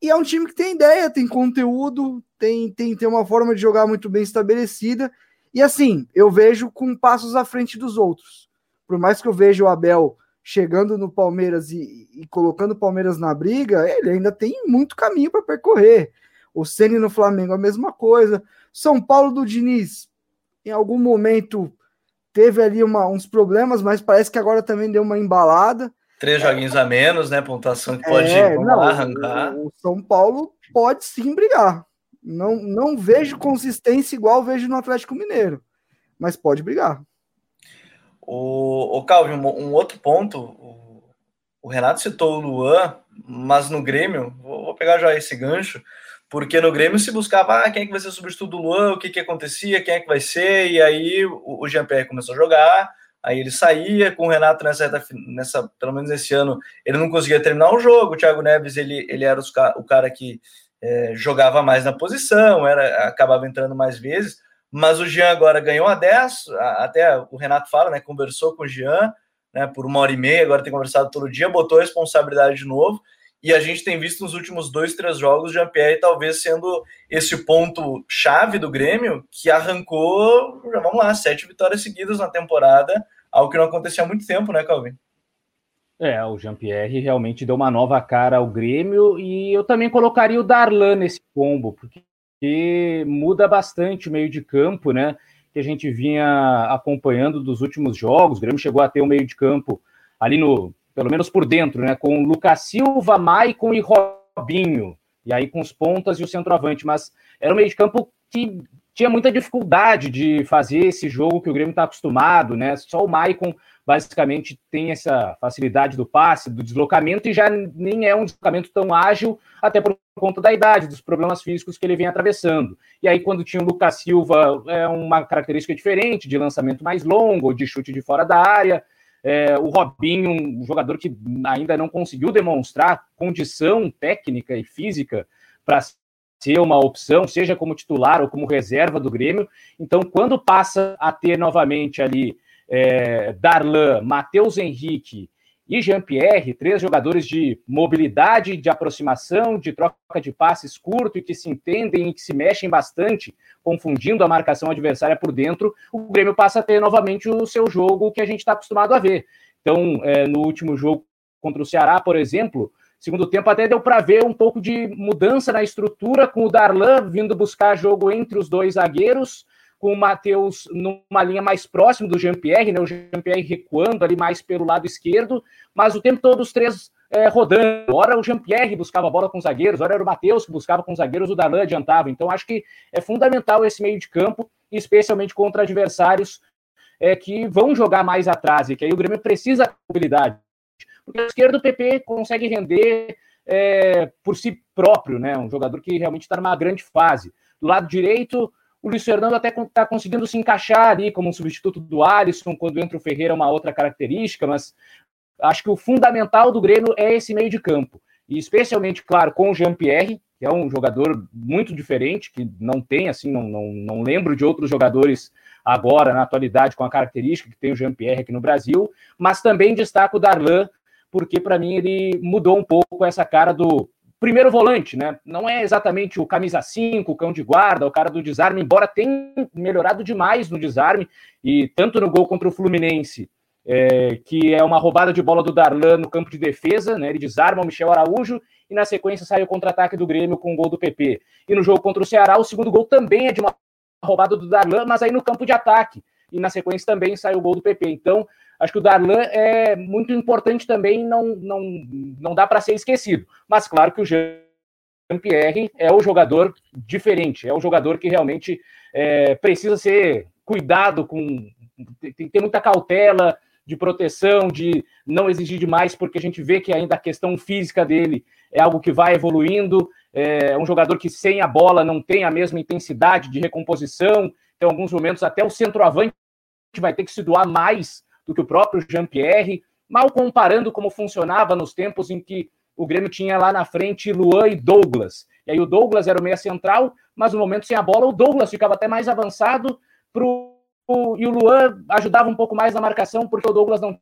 E é um time que tem ideia, tem conteúdo, tem, tem, tem uma forma de jogar muito bem estabelecida. E assim, eu vejo com passos à frente dos outros. Por mais que eu veja o Abel chegando no Palmeiras e, e, colocando o Palmeiras na briga, ele ainda tem muito caminho para percorrer. O Ceni no Flamengo, a mesma coisa. São Paulo do Diniz, em algum momento teve ali uma, uns problemas, mas parece que agora também deu uma embalada. Três joguinhos a menos, né? Pontuação que pode é, não, arrancar. O, o São Paulo pode sim brigar. Não, não vejo consistência igual vejo no Atlético Mineiro, mas pode brigar. O, o Calvin, um, um outro ponto, o, o, Renato citou o Luan, mas no Grêmio, vou, vou, pegar já esse gancho, porque no Grêmio se buscava ah, quem é que vai ser o substituto do Luan, o que, que acontecia, quem é que vai ser, e aí o, o Jean-Pierre começou a jogar, aí ele saía com o Renato nessa, nessa, pelo menos esse ano, ele não conseguia terminar o jogo, o Thiago Neves, ele, ele era os, o cara que é, jogava mais na posição, era acabava entrando mais vezes, mas o Jean agora ganhou a 10, até o Renato fala, né, conversou com o Jean, né, por uma hora e meia, agora tem conversado todo dia, botou a responsabilidade de novo, e a gente tem visto nos últimos dois, três jogos, o Jean-Pierre talvez sendo esse ponto chave do Grêmio, que arrancou, já vamos lá, sete vitórias seguidas na temporada, algo que não acontecia há muito tempo, né, Calvin? É, o Jean-Pierre realmente deu uma nova cara ao Grêmio e eu também colocaria o Darlan nesse combo, porque muda bastante o meio de campo, né? Que a gente vinha acompanhando dos últimos jogos. O Grêmio chegou a ter um meio de campo ali no, pelo menos por dentro, né? Com Lucas Silva, Maicon e Robinho. E aí com os pontas e o centroavante, mas era um meio de campo que tinha muita dificuldade de fazer esse jogo que o Grêmio está acostumado, né? Só o Maicon basicamente tem essa facilidade do passe, do deslocamento, e já nem é um deslocamento tão ágil, até por conta da idade, dos problemas físicos que ele vem atravessando. E aí, quando tinha o Lucas Silva, é uma característica diferente, de lançamento mais longo, de chute de fora da área. É, o Robinho, um jogador que ainda não conseguiu demonstrar condição técnica e física para ser uma opção, seja como titular ou como reserva do Grêmio. Então, quando passa a ter novamente ali é, Darlan, Matheus Henrique e Jean-Pierre, três jogadores de mobilidade, de aproximação, de troca de passes curto e que se entendem e que se mexem bastante, confundindo a marcação adversária por dentro, o Grêmio passa a ter novamente o seu jogo que a gente está acostumado a ver. Então, é, no último jogo contra o Ceará, por exemplo, segundo tempo até deu para ver um pouco de mudança na estrutura, com o Darlan vindo buscar jogo entre os dois zagueiros, com o Matheus numa linha mais próxima do Jean-Pierre, né? o Jean-Pierre recuando ali mais pelo lado esquerdo, mas o tempo todo os três é, rodando. Ora o Jean-Pierre buscava a bola com os zagueiros, ora era o Matheus que buscava com os zagueiros, o Darlan adiantava. Então acho que é fundamental esse meio de campo, especialmente contra adversários é, que vão jogar mais atrás, e que aí o Grêmio precisa de mobilidade. Porque o esquerdo o PP consegue render é, por si próprio, né? Um jogador que realmente está numa grande fase. Do lado direito, o Luiz Fernando até está conseguindo se encaixar ali como um substituto do Alisson, quando entra o Ferreira uma outra característica, mas acho que o fundamental do Grêmio é esse meio de campo. E especialmente, claro, com o Jean-Pierre, que é um jogador muito diferente, que não tem, assim, não, não, não lembro de outros jogadores agora, na atualidade, com a característica que tem o Jean-Pierre aqui no Brasil, mas também destaco o Darlan, porque para mim ele mudou um pouco essa cara do primeiro volante, né? Não é exatamente o camisa 5, o cão de guarda, o cara do desarme, embora tenha melhorado demais no desarme, e tanto no gol contra o Fluminense, é, que é uma roubada de bola do Darlan no campo de defesa, né? Ele desarma o Michel Araújo e na sequência sai o contra-ataque do Grêmio com o gol do PP. E no jogo contra o Ceará, o segundo gol também é de uma roubada do Darlan, mas aí no campo de ataque. E na sequência também sai o gol do PP. Então, Acho que o Darlan é muito importante também, não, não, não dá para ser esquecido. Mas claro que o Jean-Pierre é o jogador diferente, é o jogador que realmente é, precisa ser cuidado com. Tem que ter muita cautela de proteção, de não exigir demais, porque a gente vê que ainda a questão física dele é algo que vai evoluindo. É um jogador que sem a bola não tem a mesma intensidade de recomposição. Em alguns momentos, até o centroavante vai ter que se doar mais do que o próprio Jean-Pierre, mal comparando como funcionava nos tempos em que o Grêmio tinha lá na frente Luan e Douglas. E aí o Douglas era o meia central, mas no momento sem a bola, o Douglas ficava até mais avançado pro, e o Luan ajudava um pouco mais na marcação, porque o Douglas não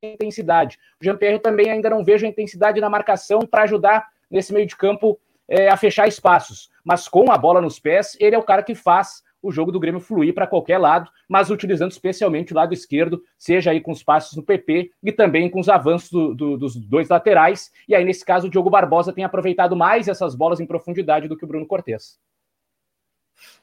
tem intensidade. O Jean-Pierre também ainda não vejo a intensidade na marcação para ajudar nesse meio de campo é, a fechar espaços. Mas com a bola nos pés, ele é o cara que faz o jogo do Grêmio fluir para qualquer lado, mas utilizando especialmente o lado esquerdo, seja aí com os passos no PP e também com os avanços do, do, dos dois laterais. E aí, nesse caso, o Diogo Barbosa tem aproveitado mais essas bolas em profundidade do que o Bruno Cortes.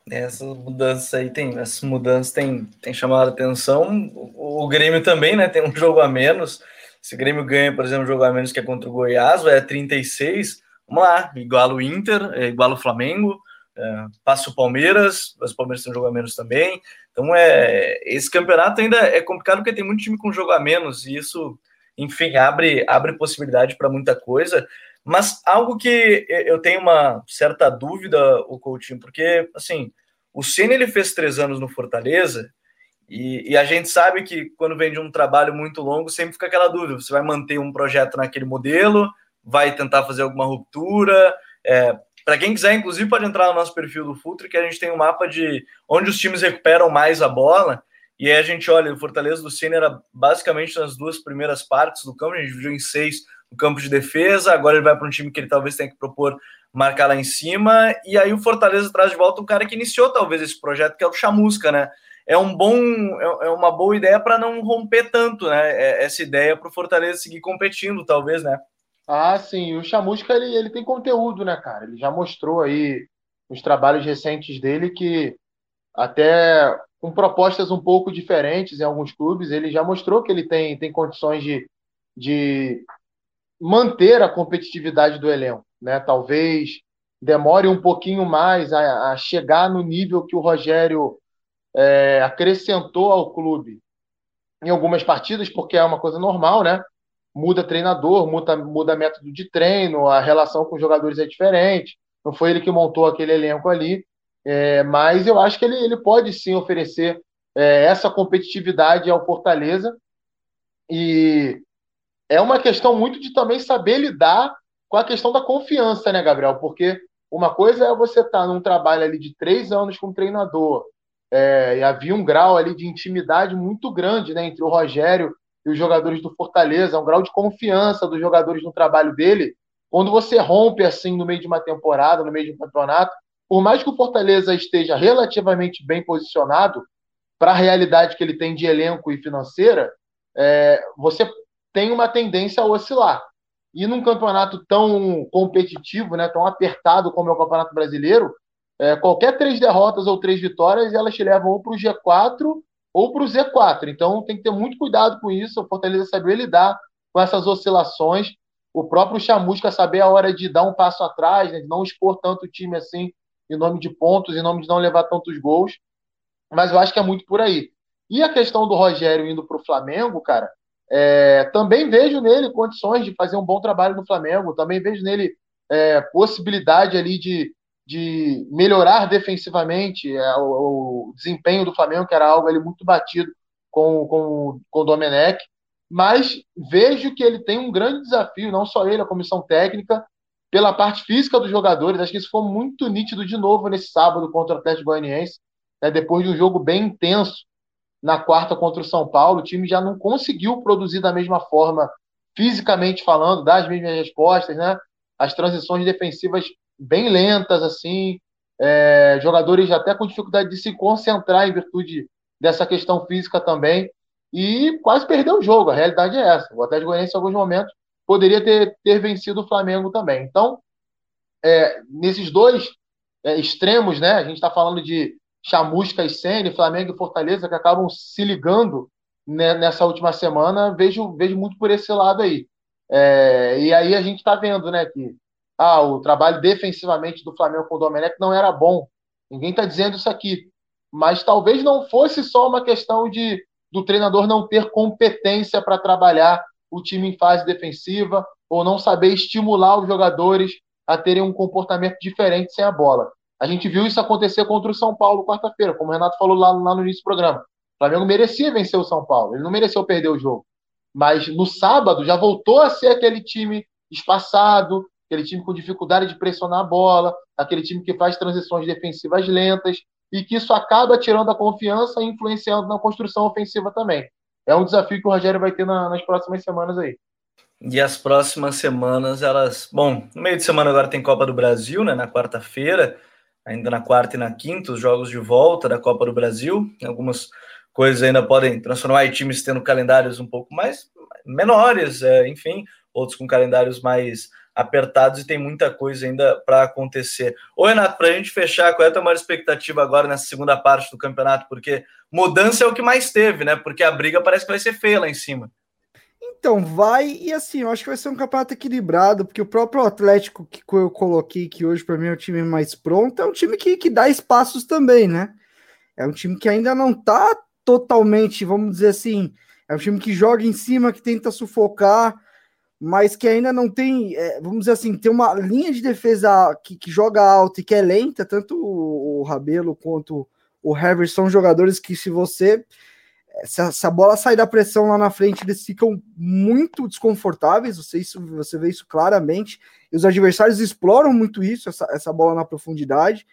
Essas mudanças aí tem, essas mudanças tem, tem chamado a atenção. O, o, Grêmio também, né? Tem um jogo a menos. Se o Grêmio ganha, por exemplo, um jogo a menos que é contra o Goiás, vai a 36. Vamos lá, igual o Inter, é igual o Flamengo, é, passa o Palmeiras, os Palmeiras tem um jogo a menos também. Então é esse campeonato ainda é complicado porque tem muito time com jogo a menos e isso, enfim, abre abre possibilidade para muita coisa. Mas algo que eu tenho uma certa dúvida, o Coutinho, porque assim, o Ceni ele fez três anos no Fortaleza e, e, a gente sabe que quando vem de um trabalho muito longo sempre fica aquela dúvida: você vai manter um projeto naquele modelo, vai tentar fazer alguma ruptura? É, para quem quiser, inclusive, pode entrar no nosso perfil do Futre, que a gente tem um mapa de onde os times recuperam mais a bola. E aí a gente olha, o Fortaleza do Cine era basicamente nas duas primeiras partes do campo, a gente dividiu em seis no campo de defesa, agora ele vai para um time que ele talvez tenha que propor marcar lá em cima, e aí o Fortaleza traz de volta um cara que iniciou talvez esse projeto, que é o Chamusca, né? É um bom, é, é uma boa ideia para não romper tanto, né? É, essa ideia para o Fortaleza seguir competindo, talvez, né? Ah, sim. O Chamusca ele, ele tem conteúdo, né, cara? Ele já mostrou aí nos trabalhos recentes dele que até com propostas um pouco diferentes em alguns clubes, ele já mostrou que ele tem, tem condições de, de manter a competitividade do elenco, né? Talvez demore um pouquinho mais a, a chegar no nível que o Rogério é, acrescentou ao clube em algumas partidas, porque é uma coisa normal, né? Muda treinador, muda, muda método de treino, a relação com os jogadores é diferente. Não foi ele que montou aquele elenco ali, é, mas eu acho que ele, ele pode sim oferecer é, essa competitividade ao Fortaleza. E é uma questão muito de também saber lidar com a questão da confiança, né, Gabriel? Porque uma coisa é você estar tá num trabalho ali de três anos com treinador, é, e havia um grau ali de intimidade muito grande né, entre o Rogério e os jogadores do Fortaleza, um grau de confiança dos jogadores no trabalho dele. Quando você rompe assim no meio de uma temporada, no meio de um campeonato, por mais que o Fortaleza esteja relativamente bem posicionado para a realidade que ele tem de elenco e financeira, é, você tem uma tendência a oscilar. E num campeonato tão competitivo, né, tão apertado como é o Campeonato Brasileiro, é, qualquer três derrotas ou três vitórias, elas te levam ou para o G4 ou para o Z4. Então tem que ter muito cuidado com isso. O Fortaleza saber lidar com essas oscilações. O próprio Chamusca saber a hora de dar um passo atrás, né, de não expor tanto o time assim em nome de pontos, em nome de não levar tantos gols. Mas eu acho que é muito por aí. E a questão do Rogério indo para o Flamengo, cara, é, também vejo nele condições de fazer um bom trabalho no Flamengo, também vejo nele é, possibilidade ali de, de melhorar defensivamente é, o, o, desempenho do Flamengo, que era algo ali muito batido com, com, com o Domenech, mas vejo que ele tem um grande desafio, não só ele, a comissão técnica, pela parte física dos jogadores. Acho que isso foi muito nítido de novo nesse sábado contra o Atlético Goianiense, né, depois de um jogo bem intenso na quarta contra o São Paulo, o time já não conseguiu produzir da mesma forma, fisicamente falando, dar as mesmas respostas, né? As transições defensivas bem lentas, assim, é, jogadores até com dificuldade de se concentrar em virtude dessa questão física também, e quase perdeu o jogo. A realidade é essa. O Atlético Goianiense, em alguns momentos, poderia ter, ter vencido o Flamengo também. Então, é, nesses dois é, extremos, né? A gente está falando de Chamusca e Sene, Flamengo e Fortaleza, que acabam se ligando né, nessa última semana, vejo, vejo muito por esse lado aí. É, e aí a gente está vendo né, que ah, o trabalho defensivamente do Flamengo com o Domenech não era bom. Ninguém está dizendo isso aqui. Mas talvez não fosse só uma questão de do treinador não ter competência para trabalhar o time em fase defensiva ou não saber estimular os jogadores a terem um comportamento diferente sem a bola. A gente viu isso acontecer contra o São Paulo quarta-feira, como o Renato falou lá, lá no início do programa. O Flamengo merecia vencer o São Paulo, ele não mereceu perder o jogo. Mas no sábado já voltou a ser aquele time espaçado, aquele time com dificuldade de pressionar a bola, aquele time que faz transições defensivas lentas e que isso acaba tirando a confiança e influenciando na construção ofensiva também. É um desafio que o Rogério vai ter na, nas próximas semanas aí. E as próximas semanas, elas. Bom, no meio de semana agora tem Copa do Brasil, né? Na quarta-feira ainda na quarta e na quinta, os jogos de volta da Copa do Brasil. Algumas coisas ainda podem transformar em times tendo calendários um pouco mais menores, é, enfim, outros com calendários mais apertados e tem muita coisa ainda para acontecer. Ô, Renato, para a gente fechar, qual é a tua maior expectativa agora nessa segunda parte do campeonato? Porque mudança é o que mais teve, né? Porque a briga parece que vai ser feia lá em cima. Então, vai, e assim, eu acho que vai ser um campeonato equilibrado, porque o próprio Atlético que eu coloquei, que hoje para mim é o time mais pronto, é um time que, que dá espaços também, né? É um time que ainda não tá totalmente, vamos dizer assim, é um time que joga em cima, que tenta sufocar, mas que ainda não tem, é, vamos dizer assim, tem uma linha de defesa que, que joga alto e que é lenta, tanto o, o Rabelo quanto o Hever são jogadores que se você se a, se a, bola sair da pressão lá na frente, eles ficam muito desconfortáveis. Você, isso, você vê isso claramente. E os adversários exploram muito isso, essa, essa bola na profundidade.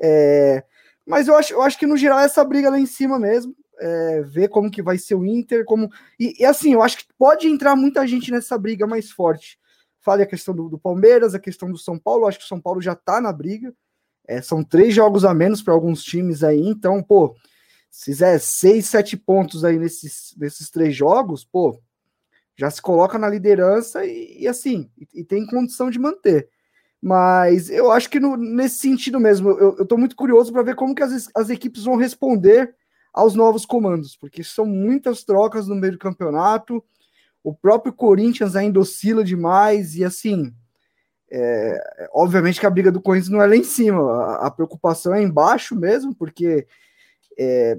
É, mas eu acho, eu acho que no geral essa briga lá em cima mesmo. É, ver como que vai ser o Inter, como. E, e, assim, eu acho que pode entrar muita gente nessa briga mais forte. Falei a questão do, do Palmeiras, a questão do São Paulo. Eu acho que o São Paulo já tá na briga. É, são três jogos a menos para alguns times aí, então, pô, se fizer seis, sete pontos aí nesses, nesses três jogos, pô, já se coloca na liderança e, e assim, e, e, tem condição de manter. Mas eu acho que no, nesse sentido mesmo, eu, eu tô muito curioso para ver como que as, as equipes vão responder aos novos comandos, porque são muitas trocas no meio do campeonato. O próprio Corinthians ainda oscila demais, e assim, é, obviamente que a briga do Corinthians não é lá em cima, a, a preocupação é embaixo mesmo, porque é,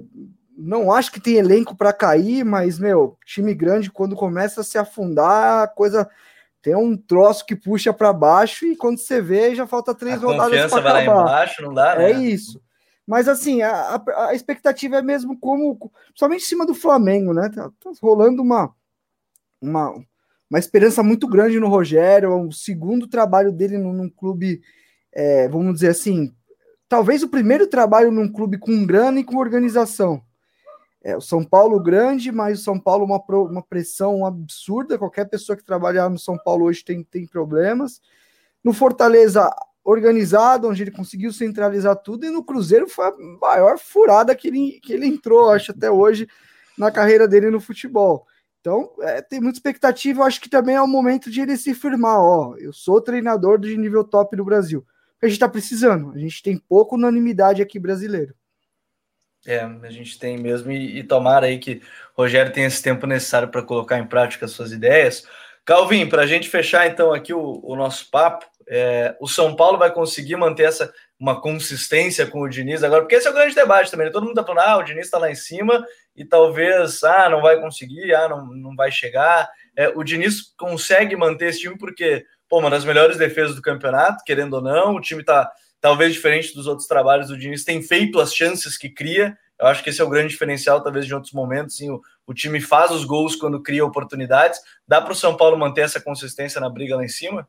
não acho que tem elenco para cair, mas, meu, time grande, quando começa a se afundar, a coisa tem um troço que puxa para baixo e quando você vê, já falta três a rodadas para acabar. Lá embaixo, não dá, né? É isso. Mas assim, a, a, a, expectativa é mesmo como, somente em cima do Flamengo, né? Tá, tá, rolando uma, uma, uma esperança muito grande no Rogério, é o segundo trabalho dele num, num clube, é, vamos dizer assim, talvez o primeiro trabalho num clube com grana e com organização. É, o São Paulo grande, mas o São Paulo uma, uma pressão absurda. Qualquer pessoa que trabalhar no São Paulo hoje tem, tem problemas. No Fortaleza organizado, onde ele conseguiu centralizar tudo, e no Cruzeiro foi a maior furada que ele, que ele entrou, acho, até hoje, na carreira dele no futebol. Então, é, tem muita expectativa. Eu acho que também é o momento de ele se firmar. Ó, eu sou treinador de nível top do Brasil a gente está precisando. A gente tem pouca unanimidade aqui brasileiro. É, a gente tem mesmo, e, e tomara aí que o Rogério tenha esse tempo necessário para colocar em prática as suas ideias. Calvin, para a gente fechar então aqui o, o nosso papo, é, o São Paulo vai conseguir manter essa uma consistência com o Diniz agora, porque esse é o grande debate também. Né? Todo mundo está falando, ah, o Diniz está lá em cima e talvez, ah, não vai conseguir, ah, não, não vai chegar. É, o Diniz consegue manter esse time porque pô, uma das melhores defesas do campeonato, querendo ou não. O time tá talvez diferente dos outros trabalhos do Diniz, tem feito as chances que cria. Eu acho que esse é o grande diferencial, talvez, de outros momentos. Sim, o, o time faz os gols quando cria oportunidades. Dá para o São Paulo manter essa consistência na briga lá em cima?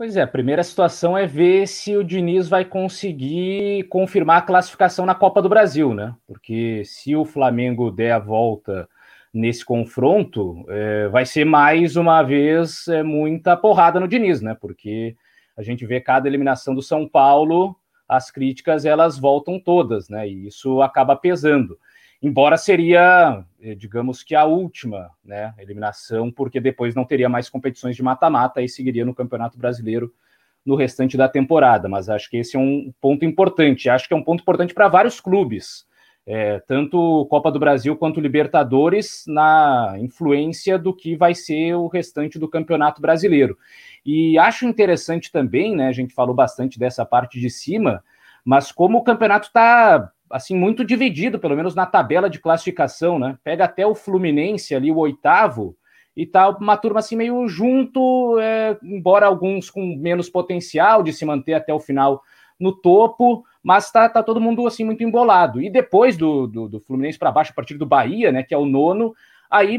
Pois é, a primeira situação é ver se o Diniz vai conseguir confirmar a classificação na Copa do Brasil, né? Porque se o Flamengo der a volta nesse confronto, é, vai ser mais uma vez é, muita porrada no Diniz, né? Porque a gente vê cada eliminação do São Paulo, as críticas elas voltam todas, né? E isso acaba pesando. Embora seria, é, digamos que a última, né, eliminação, porque depois não teria mais competições de mata-mata e seguiria no Campeonato Brasileiro no restante da temporada. Mas acho que esse é um ponto importante. Acho que é um ponto importante para vários clubes é, tanto Copa do Brasil quanto Libertadores na influência do que vai ser o restante do Campeonato Brasileiro. E acho interessante também, né? A gente falou bastante dessa parte de cima, mas como o campeonato está assim muito dividido, pelo menos na tabela de classificação, né? Pega até o Fluminense ali, o oitavo, e tá uma turma assim meio junto, é, embora alguns com menos potencial de se manter até o final no topo, mas tá, tá todo mundo assim muito embolado. E depois do, do, do Fluminense para baixo, a partir do Bahia, né, que é o nono, aí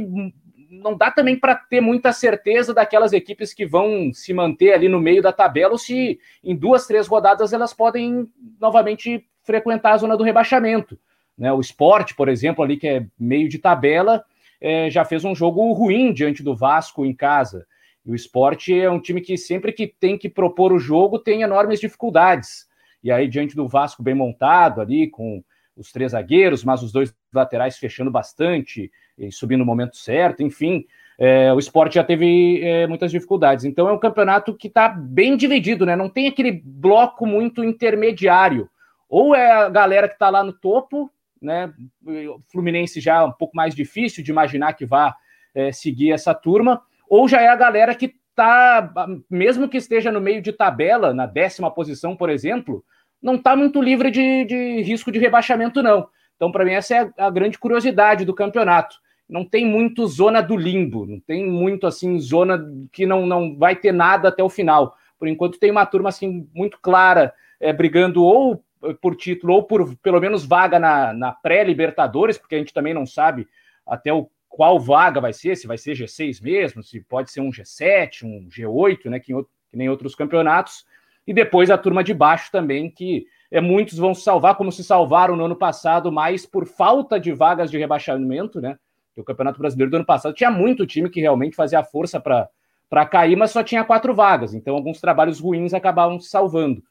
não dá também para ter muita certeza daquelas equipes que vão se manter ali no meio da tabela, ou se em duas, três rodadas elas podem novamente frequentar a zona do rebaixamento. Né? O esporte, por exemplo, ali que é meio de tabela, é, já fez um jogo ruim diante do Vasco em casa. E o esporte é um time que sempre que tem que propor o jogo tem enormes dificuldades e aí diante do Vasco bem montado ali, com os três zagueiros, mas os dois laterais fechando bastante e subindo no momento certo, enfim, é, o esporte já teve é, muitas dificuldades. Então é um campeonato que está bem dividido, né? Não tem aquele bloco muito intermediário. Ou é a galera que está lá no topo, né? O Fluminense já é um pouco mais difícil de imaginar que vá é, seguir essa turma, ou já é a galera que está, mesmo que esteja no meio de tabela, na décima posição, por exemplo, não está muito livre de, de, risco de rebaixamento, não. Então, para mim, essa é a, grande curiosidade do campeonato. Não tem muito zona do limbo, não tem muito assim zona que não, não vai ter nada até o final. Por enquanto, tem uma turma assim muito clara, é, brigando ou por título ou por pelo menos vaga na, na pré-Libertadores, porque a gente também não sabe até o qual vaga vai ser, se vai ser G6 mesmo, se pode ser um G7, um G8, né, que, que nem outros campeonatos, e depois a turma de baixo também, que é, muitos vão se salvar, como se salvaram no ano passado, mais por falta de vagas de rebaixamento, né? O Campeonato Brasileiro do ano passado tinha muito time que realmente fazia força para cair, mas só tinha quatro vagas, então alguns trabalhos ruins acabavam se salvando.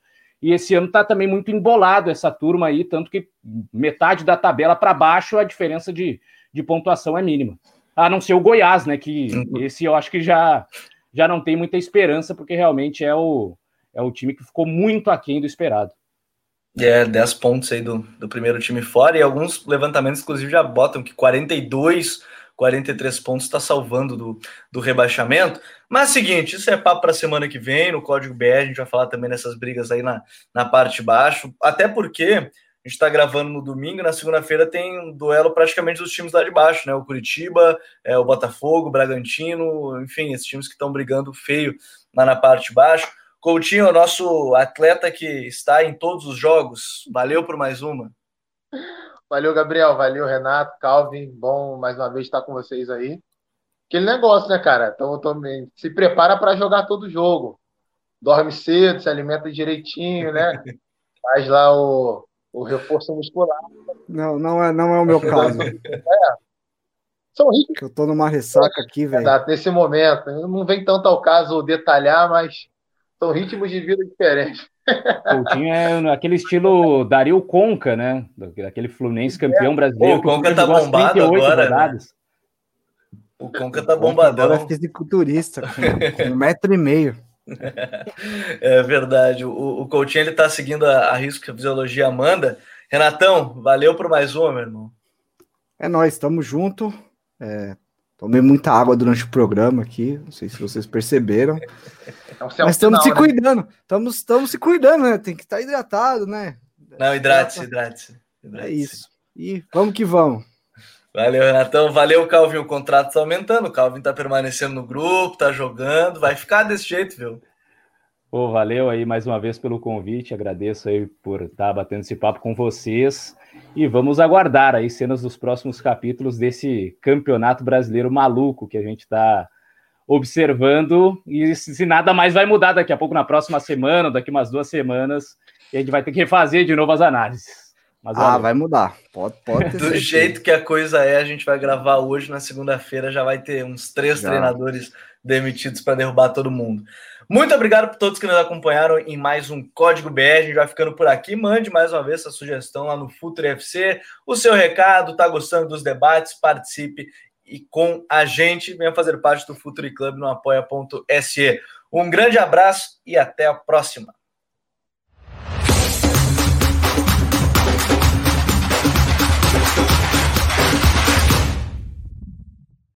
E esse ano está também muito embolado essa turma aí, tanto que metade da tabela para baixo a diferença de, de pontuação é mínima. A não ser o Goiás, né? Que uhum. esse eu acho que já, já não tem muita esperança, porque realmente é o, é o time que ficou muito aquém do esperado. É, 10 pontos aí do, do primeiro time fora, e alguns levantamentos, inclusive, já botam que 42, 43 pontos está salvando do, do rebaixamento. Mas seguinte, isso é papo para semana que vem, no Código BR, a gente vai falar também nessas brigas aí na, na parte de baixo, até porque a gente está gravando no domingo, na segunda-feira tem um duelo praticamente dos times lá de baixo, né? O Curitiba, é, o Botafogo, o Bragantino, enfim, esses times que estão brigando feio lá na parte de baixo. Coutinho, o nosso atleta que está em todos os jogos, valeu por mais uma. Valeu, Gabriel, valeu, Renato, Calvin, bom mais uma vez estar com vocês aí. Aquele negócio, né, cara? Então, se prepara para jogar todo jogo. Dorme cedo, se alimenta direitinho, né? Faz lá o, o reforço muscular. Não, não é, não é o meu caso. É. São ricos. Eu tô numa ressaca aqui, velho. nesse momento. Não vem tanto ao caso detalhar, mas são ritmos de vida diferentes. Coutinho é aquele estilo Dario Conca, né? Aquele Fluminense campeão brasileiro. o Conca tá bombado agora. Né? O Conca tá bombadão. Agora é fisiculturista, com, um metro e meio. É verdade. O, o Coutinho ele tá seguindo a, a risco que a fisiologia Amanda. Renatão, valeu por mais uma, meu irmão. É nós, estamos junto. É, tomei muita água durante o programa aqui, não sei se vocês perceberam. É Mas estamos se né? cuidando, estamos, estamos se cuidando, né? Tem que estar hidratado, né? Não, hidrate-se, hidrate-se. Hidrate é isso. E vamos que vamos. Valeu, Renatão. Valeu, Calvin. O contrato está aumentando. O Calvin está permanecendo no grupo, está jogando. Vai ficar desse jeito, viu? Pô, valeu aí mais uma vez pelo convite. Agradeço aí por estar tá batendo esse papo com vocês. E vamos aguardar aí cenas dos próximos capítulos desse campeonato brasileiro maluco que a gente está observando. E se nada mais vai mudar daqui a pouco, na próxima semana, daqui umas duas semanas, a gente vai ter que refazer de novo as análises. Mas, ah, vai mudar. Pode, pode Do jeito que a coisa é, a gente vai gravar hoje, na segunda-feira, já vai ter uns três já. treinadores demitidos para derrubar todo mundo. Muito obrigado por todos que nos acompanharam em mais um Código BR. A gente vai ficando por aqui. Mande mais uma vez essa sugestão lá no Futuro FC. O seu recado, tá gostando dos debates? Participe e com a gente. Venha fazer parte do Futuri Club no apoia.se. Um grande abraço e até a próxima.